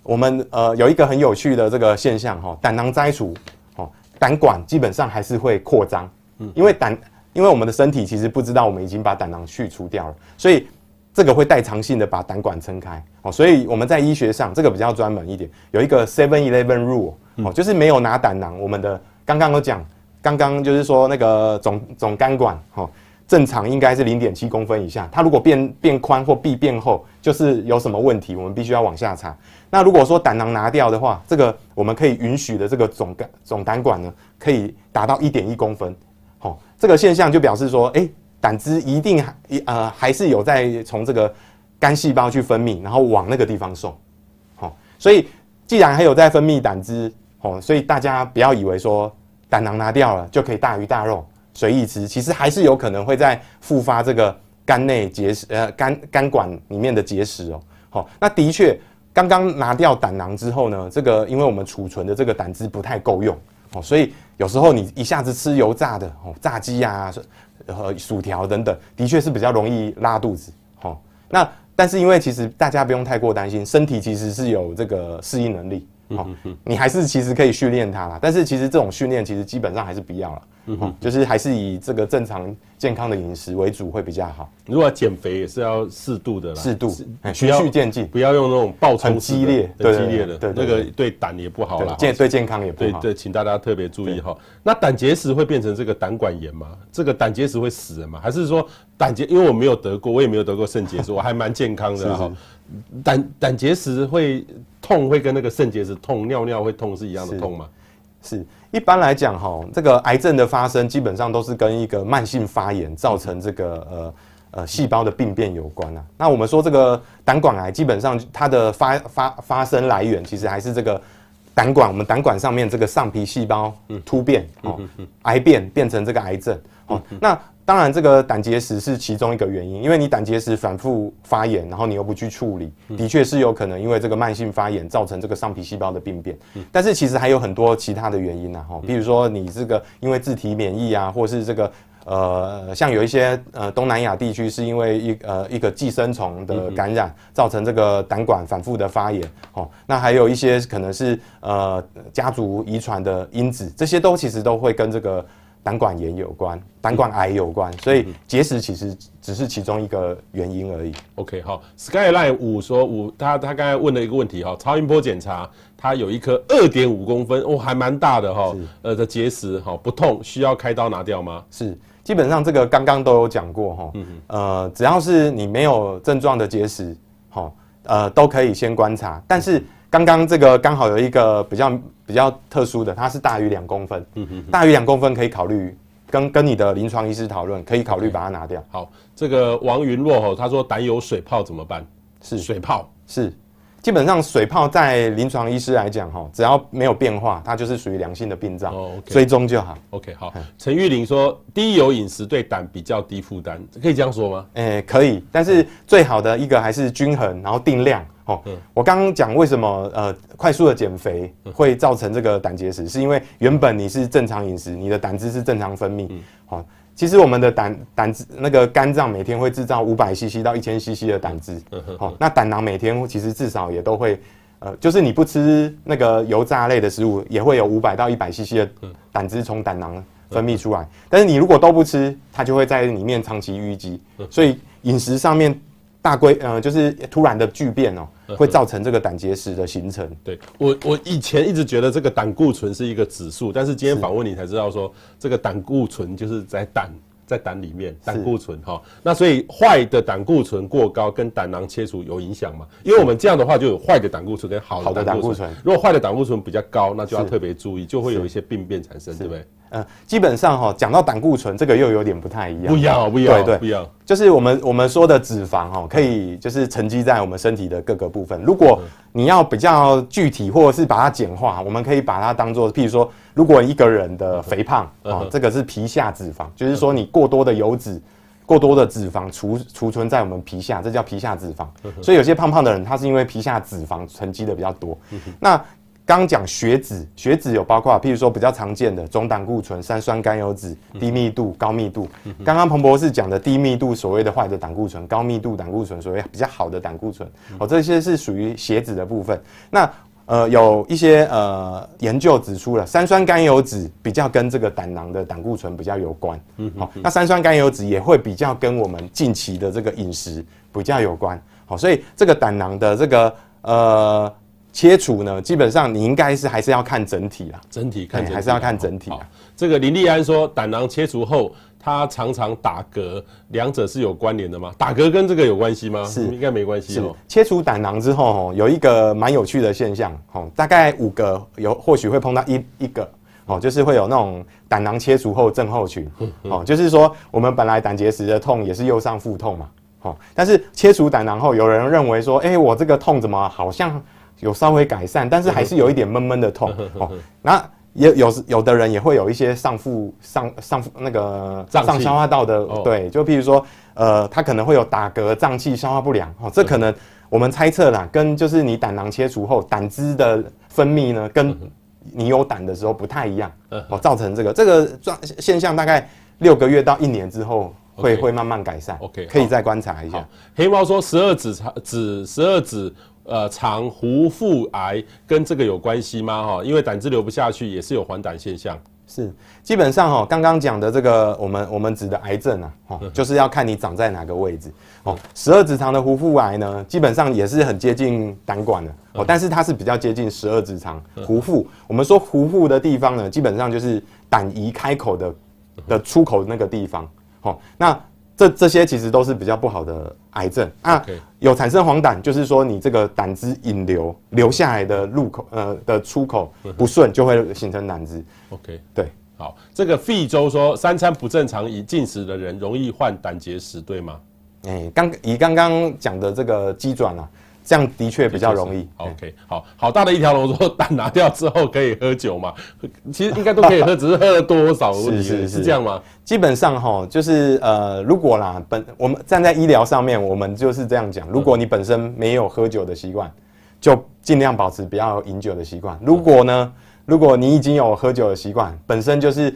Speaker 2: 我们呃有一个很有趣的这个现象哈，胆囊摘除，哦，胆管基本上还是会扩张，嗯，因为胆，因为我们的身体其实不知道我们已经把胆囊去除掉了，所以这个会代偿性的把胆管撑开，哦，所以我们在医学上这个比较专门一点，有一个 Seven Eleven Rule，哦，就是没有拿胆囊，我们的刚刚都讲，刚刚就是说那个总总肝管，哈。正常应该是零点七公分以下，它如果变变宽或壁变厚，就是有什么问题，我们必须要往下查。那如果说胆囊拿掉的话，这个我们可以允许的这个总肝总胆管呢，可以达到一点一公分。好、哦，这个现象就表示说，哎、胆汁一定还呃还是有在从这个肝细胞去分泌，然后往那个地方送。好、哦，所以既然还有在分泌胆汁，哦，所以大家不要以为说胆囊拿掉了就可以大鱼大肉。随意吃，其实还是有可能会在复发这个肝内结石，呃，肝肝管里面的结石哦。好，那的确，刚刚拿掉胆囊之后呢，这个因为我们储存的这个胆汁不太够用，哦，所以有时候你一下子吃油炸的，哦，炸鸡呀，和薯条等等，的确是比较容易拉肚子。好，那但是因为其实大家不用太过担心，身体其实是有这个适应能力，哦，你还是其实可以训练它啦。但是其实这种训练其实基本上还是不要了。嗯哼，就是还是以这个正常健康的饮食为主会比较好。
Speaker 1: 如果要减肥也是要适度的啦，
Speaker 2: 适度，循序渐进，
Speaker 1: 不要用那种暴
Speaker 2: 冲激烈、
Speaker 1: 很激烈的，对那个对胆也不好啦，
Speaker 2: 健对健康也不好。
Speaker 1: 对对，请大家特别注意哈。那胆结石会变成这个胆管炎吗？这个胆结石会死人吗？还是说胆结？因为我没有得过，我也没有得过肾结石，我还蛮健康的哈。胆胆结石会痛，会跟那个肾结石痛、尿尿会痛是一样的痛吗？
Speaker 2: 是。一般来讲，哈，这个癌症的发生基本上都是跟一个慢性发炎造成这个呃呃细胞的病变有关啊。那我们说这个胆管癌，基本上它的发发发生来源其实还是这个胆管，我们胆管上面这个上皮细胞突变哦，癌变变成这个癌症哦。那当然，这个胆结石是其中一个原因，因为你胆结石反复发炎，然后你又不去处理，的确是有可能因为这个慢性发炎造成这个上皮细胞的病变。但是其实还有很多其他的原因呐，哈，比如说你这个因为自体免疫啊，或是这个呃，像有一些呃东南亚地区是因为一呃一个寄生虫的感染造成这个胆管反复的发炎，哦，那还有一些可能是呃家族遗传的因子，这些都其实都会跟这个。胆管炎有关，胆管癌有关，所以结石其实只是其中一个原因而已。
Speaker 1: OK，好，Skyline 五说五，他他刚才问了一个问题哈，超音波检查，他有一颗二点五公分，哦，还蛮大的哈，呃的结石哈，不痛，需要开刀拿掉吗？
Speaker 2: 是，基本上这个刚刚都有讲过哈，呃，只要是你没有症状的结石，哈，呃，都可以先观察，但是。刚刚这个刚好有一个比较比较特殊的，它是大于两公分，嗯哼，大于两公分可以考虑跟跟你的临床医师讨论，可以考虑把它拿掉。
Speaker 1: 好，这个王云洛吼，他说胆有水泡怎么办？是水泡，
Speaker 2: 是基本上水泡在临床医师来讲，哈，只要没有变化，它就是属于良性的病灶，哦 okay、追踪就好。
Speaker 1: OK，好。陈玉玲说，低油饮食对胆比较低负担，可以这样说吗？
Speaker 2: 诶、欸，可以，但是最好的一个还是均衡，然后定量。哦，嗯、我刚刚讲为什么呃快速的减肥会造成这个胆结石，是因为原本你是正常饮食，你的胆汁是正常分泌，好、嗯。其实我们的胆胆汁那个肝脏每天会制造五百 CC 到一千 CC 的胆汁，好，那胆囊每天其实至少也都会，呃，就是你不吃那个油炸类的食物，也会有五百到一百 CC 的胆汁从胆囊分泌出来。但是你如果都不吃，它就会在里面长期淤积，所以饮食上面大规呃就是突然的巨变哦。会造成这个胆结石的形成。
Speaker 1: 对我，我以前一直觉得这个胆固醇是一个指数，但是今天访问你才知道说，这个胆固醇就是在胆在胆里面，胆固醇哈。那所以坏的胆固醇过高跟胆囊切除有影响吗？因为我们这样的话就有坏的胆固醇跟好的胆固醇。如果坏的胆固醇比较高，那就要特别注意，就会有一些病变产生，对不对？
Speaker 2: 嗯，基本上哈，讲到胆固醇，这个又有点不太一样。
Speaker 1: 不一样，不一样，对对，不一样。
Speaker 2: 就是我们我们说的脂肪哈，可以就是沉积在我们身体的各个部分。如果你要比较具体，或者是把它简化，我们可以把它当做，譬如说，如果一个人的肥胖啊，这个是皮下脂肪，就是说你过多的油脂、过多的脂肪储储存在我们皮下，这叫皮下脂肪。所以有些胖胖的人，他是因为皮下脂肪沉积的比较多。那刚讲血脂，血脂有包括，譬如说比较常见的总胆固醇、三酸甘油脂、低密度、高密度。刚刚彭博士讲的低密度，所谓的坏的胆固醇；高密度胆固醇，所谓比较好的胆固醇。哦，这些是属于血脂的部分。那呃，有一些呃研究指出了，三酸甘油脂比较跟这个胆囊的胆固醇比较有关。嗯，好，那三酸甘油脂也会比较跟我们近期的这个饮食比较有关。好，所以这个胆囊的这个呃。切除呢，基本上你应该是还是要看整体啦，
Speaker 1: 整体看整体
Speaker 2: 还是要看整体啊。
Speaker 1: 这个林立安说，胆囊切除后，他常常打嗝，两者是有关联的吗？打嗝跟这个有关系吗？是，应该没关系哦。
Speaker 2: 切除胆囊之后，有一个蛮有趣的现象，哦，大概五个有，或许会碰到一一个，哦，就是会有那种胆囊切除后症候群，哦，就是说我们本来胆结石的痛也是右上腹痛嘛，哦，但是切除胆囊后，有人认为说，哎，我这个痛怎么好像？有稍微改善，但是还是有一点闷闷的痛哦。那也有有的人也会有一些上腹上上腹那个上消化道的，对，就譬如说，呃，他可能会有打嗝、胀气、消化不良哦。这可能我们猜测啦，跟就是你胆囊切除后胆汁的分泌呢，跟你有胆的时候不太一样哦，造成这个这个状现象大概六个月到一年之后会会慢慢改善。OK，可以再观察一下。
Speaker 1: 黑猫说十二指肠指十二指。呃，肠壶腹癌跟这个有关系吗？哈，因为胆汁流不下去，也是有黄疸现象。
Speaker 2: 是，基本上哈，刚刚讲的这个，我们我们指的癌症啊，哈，就是要看你长在哪个位置。哦，十二指肠的壶腹癌呢，基本上也是很接近胆管的，哦，但是它是比较接近十二指肠壶腹。我们说壶腹的地方呢，基本上就是胆胰开口的的出口那个地方。好，那。这这些其实都是比较不好的癌症啊有产生黄疸，就是说你这个胆汁引流流下来的入口呃的出口不顺，就会形成胆汁。
Speaker 1: OK，
Speaker 2: 对，
Speaker 1: 好，这个费州说三餐不正常以进食的人容易患胆结石，对吗？
Speaker 2: 哎，刚以刚刚讲的这个机转啊。这样的确比较容易。
Speaker 1: OK，好好大的一条龙，说胆拿掉之后可以喝酒嘛？其实应该都可以喝，只是喝了多少问题。是是是，是这样吗？
Speaker 2: 基本上哈，就是呃，如果啦，本我们站在医疗上面，我们就是这样讲。如果你本身没有喝酒的习惯，就尽量保持不要饮酒的习惯。如果呢，如果你已经有喝酒的习惯，本身就是。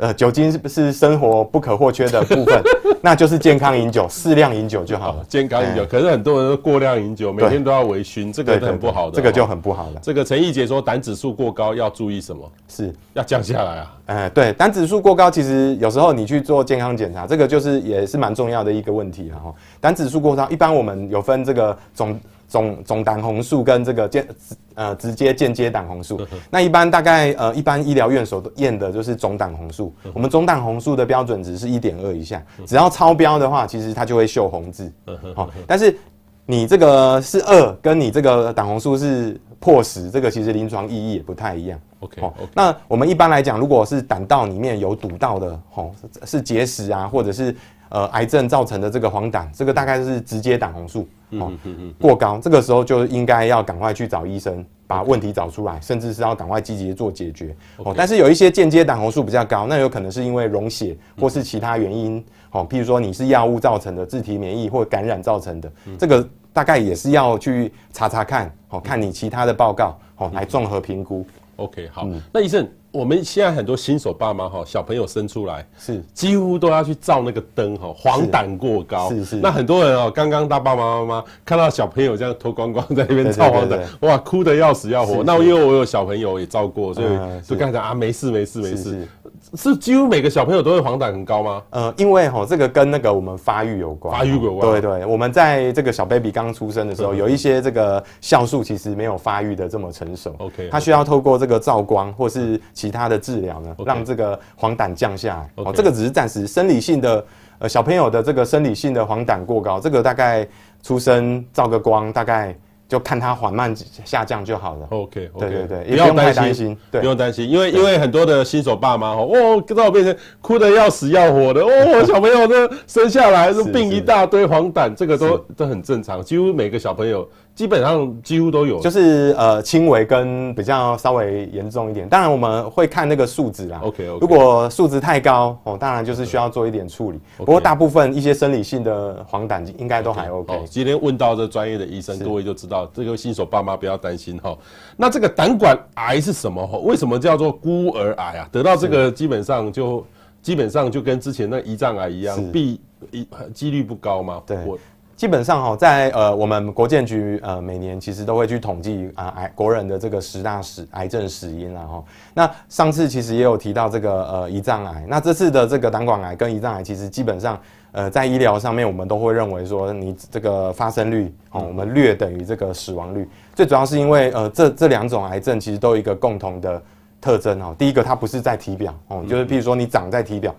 Speaker 2: 呃，酒精是不是生活不可或缺的部分？那就是健康饮酒，适量饮酒就好了。哦、健康饮酒，欸、可是很多人都过量饮酒，每天都要微醺，这个很不好的。这个就很不好了。
Speaker 1: 这个陈义杰说，胆指数过高要注意什么？是要降下来啊？
Speaker 2: 哎、欸，对，胆指数过高，其实有时候你去做健康检查，这个就是也是蛮重要的一个问题了哈。胆指数过高，一般我们有分这个总。总总胆红素跟这个间呃直接间接胆红素，那一般大概呃一般医疗院所验的就是总胆红素，我们总胆红素的标准值是一点二以下，只要超标的话，其实它就会秀红字。好，但是你这个是二，跟你这个胆红素是破十，这个其实临床意义也不太一样。
Speaker 1: OK，
Speaker 2: 那我们一般来讲，如果是胆道里面有堵到的，吼是结石啊，或者是呃癌症造成的这个黄疸，这个大概是直接胆红素。哦，过高，这个时候就应该要赶快去找医生，把问题找出来，甚至是要赶快积极做解决。哦，但是有一些间接胆红素比较高，那有可能是因为溶血或是其他原因。哦，譬如说你是药物造成的自体免疫或感染造成的，这个大概也是要去查查看，哦，看你其他的报告，哦，来综合评估。
Speaker 1: OK，好，那医生。我们现在很多新手爸妈哈，小朋友生出来是几乎都要去照那个灯哈，黄疸过高是是。那很多人哦，刚刚大爸爸妈妈看到小朋友这样脱光光在那边照黄疸，哇，哭得要死要活。那因为我有小朋友也照过，所以就跟他讲啊，没事没事没事。是几乎每个小朋友都会黄疸很高吗？
Speaker 2: 呃，因为哈，这个跟那个我们发育有关，
Speaker 1: 发育有关。
Speaker 2: 对对，我们在这个小 baby 刚出生的时候，有一些这个酵素其实没有发育的这么成熟。OK，它需要透过这个照光或是其他的治疗。Okay. 让这个黄疸降下来。哦，这个只是暂时生理性的，呃，小朋友的这个生理性的黄疸过高，这个大概出生照个光，大概。就看它缓慢下降就好了。
Speaker 1: OK，, okay
Speaker 2: 对对对，
Speaker 1: 不用太担心，对，不用担心，因为因为很多的新手爸妈哦，到我变成哭的要死要活的哦，小朋友这生下来是病一大堆黄疸，这个都都很正常，几乎每个小朋友基本上几乎都有，
Speaker 2: 就是呃轻微跟比较稍微严重一点，当然我们会看那个数值啦。
Speaker 1: OK，, okay
Speaker 2: 如果数值太高哦，当然就是需要做一点处理。Okay. 不过大部分一些生理性的黄疸应该都还 OK。
Speaker 1: 哦，今天问到这专业的医生，各位就知道。这个新手爸妈不要担心哈，那这个胆管癌是什么？为什么叫做孤儿癌啊？得到这个基本上就基本上就跟之前那胰脏癌一样，必一几率不高吗？
Speaker 2: 对，基本上哈，在呃我们国健局呃每年其实都会去统计啊癌国人的这个十大死癌症死因啦哈。那上次其实也有提到这个呃胰脏癌，那这次的这个胆管癌跟胰脏癌其实基本上。呃，在医疗上面，我们都会认为说，你这个发生率哦，我们略等于这个死亡率。最主要是因为呃，这这两种癌症其实都有一个共同的特征哦。第一个，它不是在体表哦，就是譬如说你长在体表，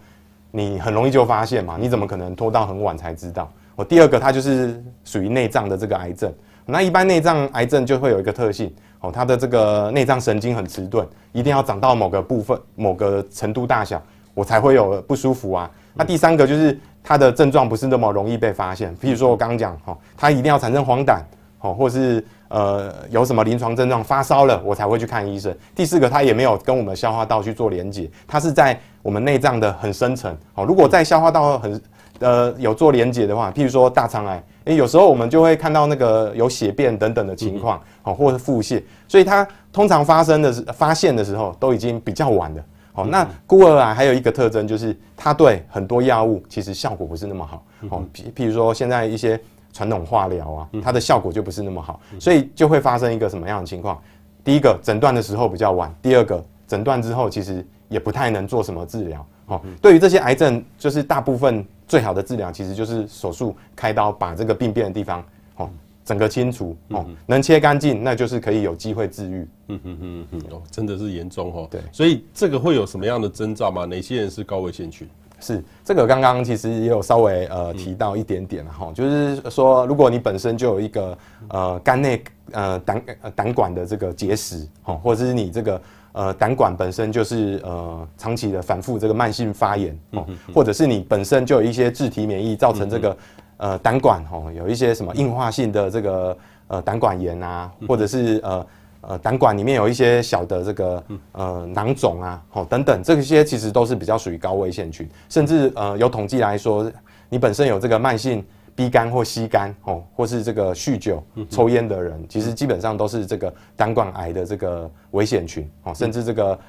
Speaker 2: 你很容易就发现嘛，你怎么可能拖到很晚才知道？第二个，它就是属于内脏的这个癌症。那一般内脏癌症就会有一个特性哦，它的这个内脏神经很迟钝，一定要长到某个部分、某个程度大小，我才会有不舒服啊。那第三个就是。它的症状不是那么容易被发现，譬如说我刚刚讲哈，它一定要产生黄疸，哦，或是呃有什么临床症状发烧了，我才会去看医生。第四个，它也没有跟我们消化道去做连结，它是在我们内脏的很深层，哦，如果在消化道很呃有做连结的话，譬如说大肠癌，诶，有时候我们就会看到那个有血便等等的情况，哦，或是腹泻，所以它通常发生的是发现的时候都已经比较晚了。好，那孤儿癌还有一个特征就是，它对很多药物其实效果不是那么好。哦，譬譬如说现在一些传统化疗啊，它的效果就不是那么好，所以就会发生一个什么样的情况？第一个诊断的时候比较晚，第二个诊断之后其实也不太能做什么治疗。哦，对于这些癌症，就是大部分最好的治疗其实就是手术开刀把这个病变的地方，哦。整个清除哦，能切干净，那就是可以有机会治愈。
Speaker 1: 嗯嗯嗯嗯哦，真的是严重哦。对，所以这个会有什么样的征兆吗？哪些人是高危险群？
Speaker 2: 是这个刚刚其实也有稍微呃提到一点点了哈，就是说如果你本身就有一个呃肝内呃胆胆管的这个结石哦，或者是你这个呃胆管本身就是呃长期的反复这个慢性发炎哦，或者是你本身就有一些自体免疫造成这个。呃，胆管吼有一些什么硬化性的这个呃胆管炎啊，或者是呃呃胆管里面有一些小的这个呃囊肿啊，吼等等，这些其实都是比较属于高危险群，甚至呃有统计来说，你本身有这个慢性 B 肝或吸肝哦，或是这个酗酒、抽烟的人，其实基本上都是这个胆管癌的这个危险群哦，甚至这个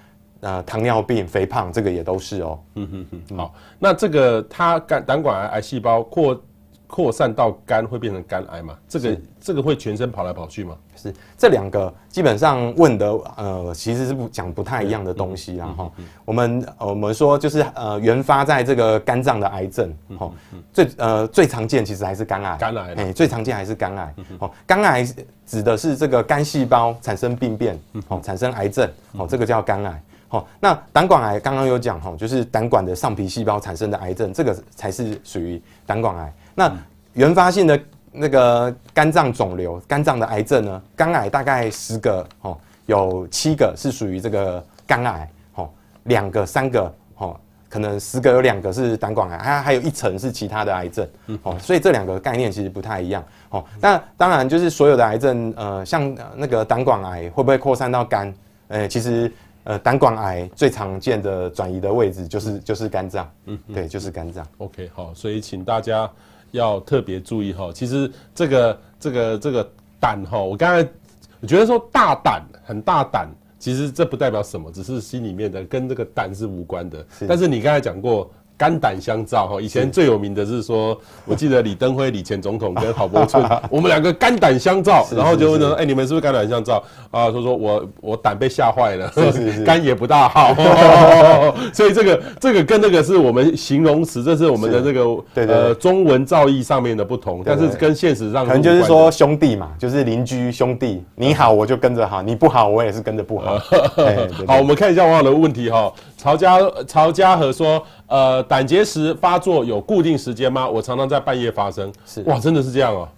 Speaker 2: 呃糖尿病、肥胖这个也都是哦。
Speaker 1: 嗯哼哼，好，那这个它肝胆管癌癌细胞扩扩散到肝会变成肝癌嘛？这个这个会全身跑来跑去吗？
Speaker 2: 是这两个基本上问的呃其实是不讲不太一样的东西啦哈。我们我们说就是呃原发在这个肝脏的癌症哈，最呃最常见其实还是肝癌。
Speaker 1: 肝癌
Speaker 2: 哎，最常见还是肝癌。哦，肝癌指的是这个肝细胞产生病变，哦产生癌症，哦这个叫肝癌。好，那胆管癌刚刚有讲哈，就是胆管的上皮细胞产生的癌症，这个才是属于胆管癌。那原发性的那个肝脏肿瘤、肝脏的癌症呢？肝癌大概十个哦，有七个是属于这个肝癌，哦，两个、三个哦，可能十个有两个是胆管癌，还还有一层是其他的癌症，哦，所以这两个概念其实不太一样，哦。那当然就是所有的癌症，呃，像那个胆管癌会不会扩散到肝？呃，其实呃，胆管癌最常见的转移的位置就是就是肝脏，嗯，对，就是肝脏。
Speaker 1: OK，好，所以请大家要特别注意哈。其实这个这个这个胆哈，我刚才我觉得说大胆很大胆。其实这不代表什么，只是心里面的跟这个胆是无关的。是，但是你刚才讲过。肝胆相照哈，以前最有名的是说，我记得李登辉李前总统跟郝柏村，我们两个肝胆相照，然后就问他，哎，你们是不是肝胆相照？啊？他说我我胆被吓坏了，肝 也不大好，所以这个这个跟那个是我们形容词，这是我们的这个呃中文造诣上面的不同，但是跟现实上
Speaker 2: 可能就是说兄弟嘛，就是邻居兄弟，你好我就跟着好，你不好我也是跟着不好。
Speaker 1: 好，我们看一下网友的问题哈，曹家曹家和说。呃，胆结石发作有固定时间吗？我常常在半夜发生。是哇，真的是这样哦。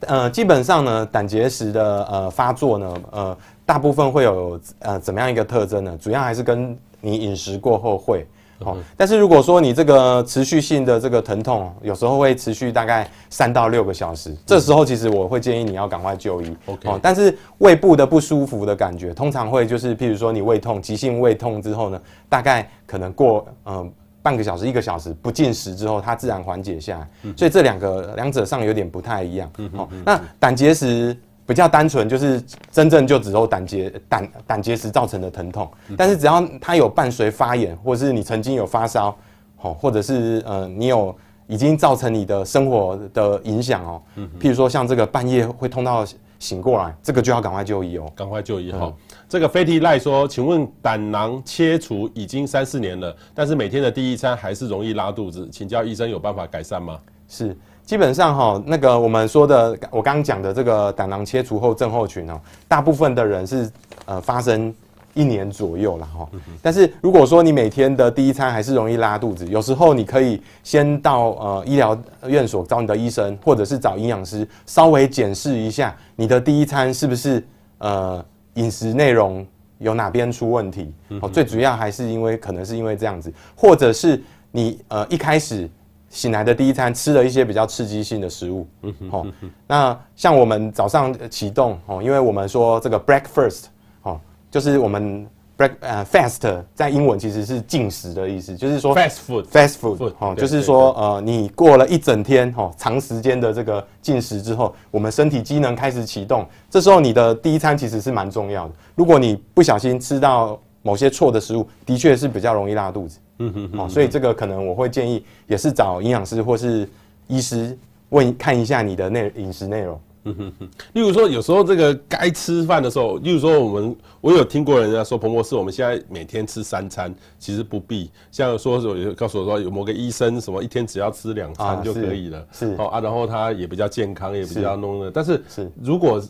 Speaker 2: 呃，基本上呢，胆结石的呃发作呢，呃，大部分会有呃怎么样一个特征呢？主要还是跟你饮食过后会。哦，但是如果说你这个持续性的这个疼痛，有时候会持续大概三到六个小时，这时候其实我会建议你要赶快就医。OK，哦，但是胃部的不舒服的感觉，通常会就是譬如说你胃痛，急性胃痛之后呢，大概可能过嗯。呃半个小时、一个小时不进食之后，它自然缓解下来，嗯、所以这两个两者上有点不太一样。嗯哼嗯哼，那胆结石比较单纯，就是真正就只有胆结胆胆结石造成的疼痛。但是只要它有伴随发炎，或者是你曾经有发烧，或者是呃你有已经造成你的生活的影响哦。嗯、譬如说像这个半夜会痛到醒过来，这个就要赶快就医哦，
Speaker 1: 赶快就医哈。嗯这个飞提赖说：“请问胆囊切除已经三四年了，但是每天的第一餐还是容易拉肚子，请教医生有办法改善吗？”
Speaker 2: 是，基本上哈，那个我们说的，我刚刚讲的这个胆囊切除后症候群哦，大部分的人是呃发生一年左右了哈。但是如果说你每天的第一餐还是容易拉肚子，有时候你可以先到呃医疗院所找你的医生，或者是找营养师稍微检视一下你的第一餐是不是呃。饮食内容有哪边出问题？哦，最主要还是因为可能是因为这样子，或者是你呃一开始醒来的第一餐吃了一些比较刺激性的食物。嗯哼，好，那像我们早上启动哦，因为我们说这个 breakfast 哦，就是我们。break 呃 fast 在英文其实是进食的意思，就是说
Speaker 1: fast food
Speaker 2: fast food 哦，就是说呃你过了一整天哦长时间的这个进食之后，我们身体机能开始启动，这时候你的第一餐其实是蛮重要的。如果你不小心吃到某些错的食物，的确是比较容易拉肚子。嗯哼哼，所以这个可能我会建议也是找营养师或是医师问看一下你的内饮食内容。嗯哼
Speaker 1: 哼，例如说，有时候这个该吃饭的时候，例如说我们，我有听过人家说，彭博士，我们现在每天吃三餐，其实不必。像说说有告诉我说，有某个医生什么一天只要吃两餐就可以了，啊是，是哦啊，然后他也比较健康，也比较弄的。是但是是如果。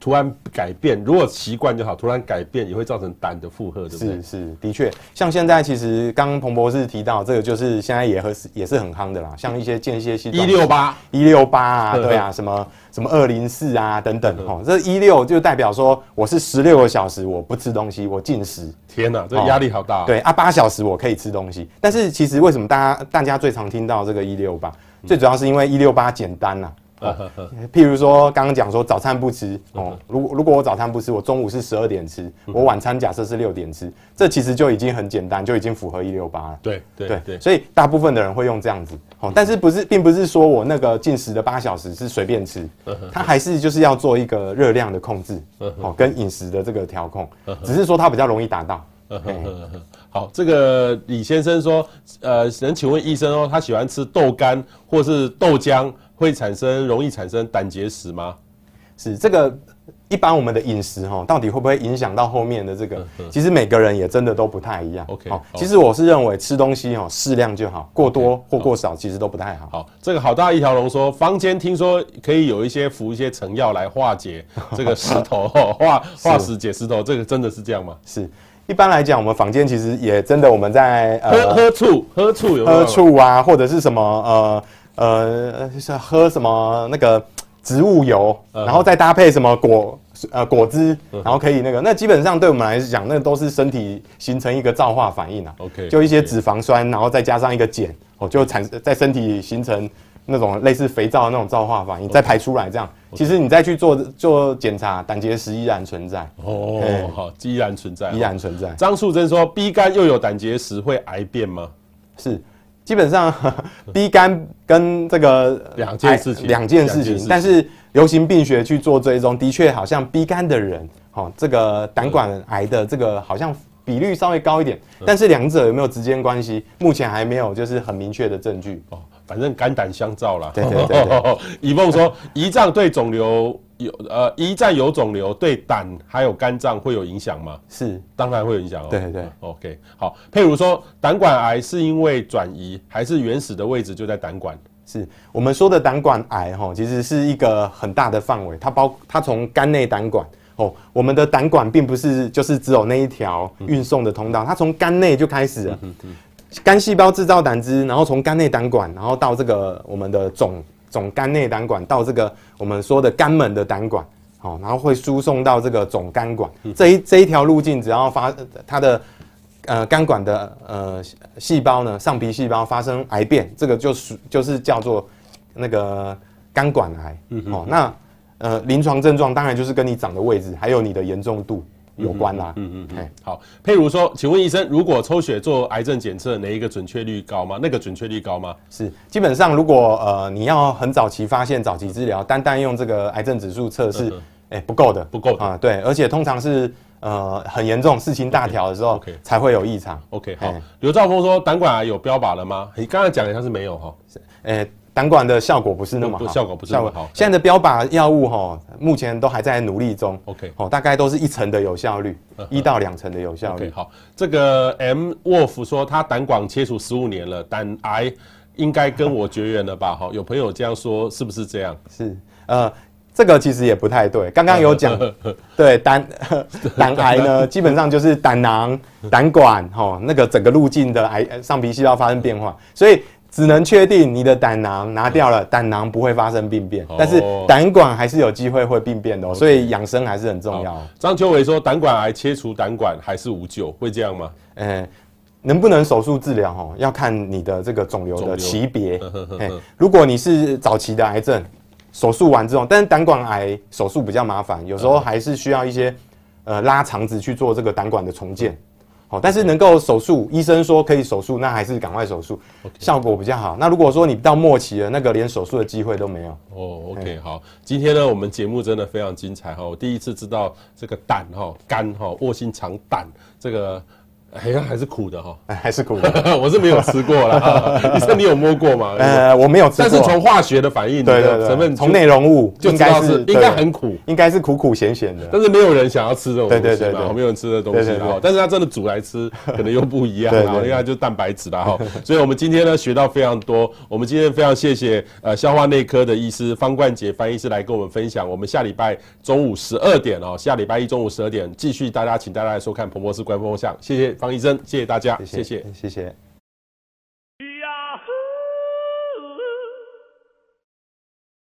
Speaker 1: 突然改变，如果习惯就好。突然改变也会造成胆的负荷，对不对？
Speaker 2: 是是，的确，像现在其实刚刚彭博士提到这个，就是现在也和也是很夯的啦。像一些间歇性
Speaker 1: 一六八
Speaker 2: 一六八啊，对啊，什么什么二零四啊等等哈。这一六就代表说我是十六个小时我不吃东西，我禁食。
Speaker 1: 天哪，这个压力好大。
Speaker 2: 对啊，八小时我可以吃东西，但是其实为什么大家大家最常听到这个一六八？最主要是因为一六八简单呐。哦，譬如说，刚刚讲说早餐不吃哦，如果如果我早餐不吃，我中午是十二点吃，我晚餐假设是六点吃，这其实就已经很简单，就已经符合一六八了。
Speaker 1: 对对对，对，
Speaker 2: 所以大部分的人会用这样子，哦，但是不是，并不是说我那个进食的八小时是随便吃，它还是就是要做一个热量的控制，哦，跟饮食的这个调控，只是说它比较容易达到。
Speaker 1: 好，这个李先生说，呃，能请问医生哦，他喜欢吃豆干或是豆浆。会产生容易产生胆结石吗？
Speaker 2: 是这个一般我们的饮食哈，到底会不会影响到后面的这个？其实每个人也真的都不太一样。OK，好，其实我是认为吃东西哈适量就好，过多或过少其实都不太好。
Speaker 1: 好，这个好大一条龙说，坊间听说可以有一些服一些成药来化解这个石头 化化石解石头，是这个真的是这样吗？
Speaker 2: 是，一般来讲，我们坊间其实也真的我们在
Speaker 1: 喝、呃、喝醋喝醋有，有
Speaker 2: 喝醋啊，或者是什么呃。呃，就是喝什么那个植物油，然后再搭配什么果呃果汁，然后可以那个，那基本上对我们来讲，那都是身体形成一个皂化反应啊。
Speaker 1: OK，
Speaker 2: 就一些脂肪酸，然后再加上一个碱，哦，就产在身体形成那种类似肥皂的那种皂化反应，再排出来这样。其实你再去做做检查，胆结石依然存在。
Speaker 1: 哦，好，依然存在，
Speaker 2: 依然存在。
Speaker 1: 张素贞说，B 肝又有胆结石会癌变吗？
Speaker 2: 是。基本上，B 肝跟这个
Speaker 1: 两件事情，
Speaker 2: 两件事情。但是流行病学去做追踪，的确好像 B 肝的人，哦，这个胆管癌的这个好像比率稍微高一点。但是两者有没有直接关系？目前还没有，就是很明确的证据。哦，
Speaker 1: 反正肝胆相照啦。
Speaker 2: 对对对，对。
Speaker 1: 以梦说，胰脏对肿瘤。有呃，胰脏有肿瘤对胆还有肝脏会有影响吗？
Speaker 2: 是，
Speaker 1: 当然会有影响哦。
Speaker 2: 对对
Speaker 1: ，OK，好。譬如说，胆管癌是因为转移，还是原始的位置就在胆管？
Speaker 2: 是我们说的胆管癌哈，其实是一个很大的范围，它包它从肝内胆管哦，我们的胆管并不是就是只有那一条运送的通道，它从肝内就开始了。肝细胞制造胆汁，然后从肝内胆管，然后到这个我们的总。总肝内胆管到这个我们说的肝门的胆管，好，然后会输送到这个总肝管。这一这一条路径，只要发它的呃肝管的呃细胞呢，上皮细胞发生癌变，这个就是就是叫做那个肝管癌。哦，那呃临床症状当然就是跟你长的位置，还有你的严重度。有关啦，嗯嗯嗯，
Speaker 1: 好，譬如说，请问医生，如果抽血做癌症检测，哪一个准确率高吗？那个准确率高吗？
Speaker 2: 是，基本上如果呃你要很早期发现、早期治疗，单单用这个癌症指数测试，哎不够的，
Speaker 1: 不够
Speaker 2: 啊，对，而且通常是呃很严重、事情大条的时候才会有异常。
Speaker 1: OK，好，刘兆峰说胆管癌有标靶了吗？你刚才讲的像是没有哈，
Speaker 2: 哎。胆管的效果不是那么好，
Speaker 1: 效果不是那么好。
Speaker 2: 现在的标靶药物哈，目前都还在努力中。
Speaker 1: OK，
Speaker 2: 哦，大概都是一成的有效率，一到两成的有效率。
Speaker 1: 好，这个 M Wolf 说他胆管切除十五年了，胆癌应该跟我绝缘了吧？哈，有朋友这样说，是不是这样？
Speaker 2: 是，呃，这个其实也不太对。刚刚有讲，对胆 胆癌呢，基本上就是胆囊、胆管哈那个整个路径的癌上皮细胞发生变化，所以。只能确定你的胆囊拿掉了，胆囊不会发生病变，但是胆管还是有机会会病变的，所以养生还是很重要。
Speaker 1: 张秋伟说，胆管癌切除胆管还是无救，会这样吗？
Speaker 2: 欸，能不能手术治疗？哦，要看你的这个肿瘤的级别。如果你是早期的癌症，手术完之后，但是胆管癌手术比较麻烦，有时候还是需要一些呃拉肠子去做这个胆管的重建。好，但是能够手术，医生说可以手术，那还是赶快手术.效果比较好。那如果说你到末期了，那个连手术的机会都没有。
Speaker 1: 哦、oh，OK，好，今天呢，我们节目真的非常精彩哈，我第一次知道这个胆哈肝哈卧薪尝胆这个。好像还是苦的哈，
Speaker 2: 还是苦的。
Speaker 1: 我是没有吃过了。医生，你有摸过吗？
Speaker 2: 呃，我没有吃过。
Speaker 1: 但是从化学的反应，对对对，成分
Speaker 2: 从内容物就知道是
Speaker 1: 应该很苦，应
Speaker 2: 该是苦苦咸咸的。
Speaker 1: 但是没有人想要吃这种东西，
Speaker 2: 对对对，
Speaker 1: 没有人吃的东西。但是它真的煮来吃，可能又不一样。然后应该就蛋白质啦哈。所以我们今天呢学到非常多。我们今天非常谢谢呃消化内科的医师方冠杰翻译师来跟我们分享。我们下礼拜中午十二点哦，下礼拜一中午十二点继续大家请大家来收看彭博士官方风向。谢谢方医生，谢谢大家。谢谢，
Speaker 2: 谢谢。谢谢。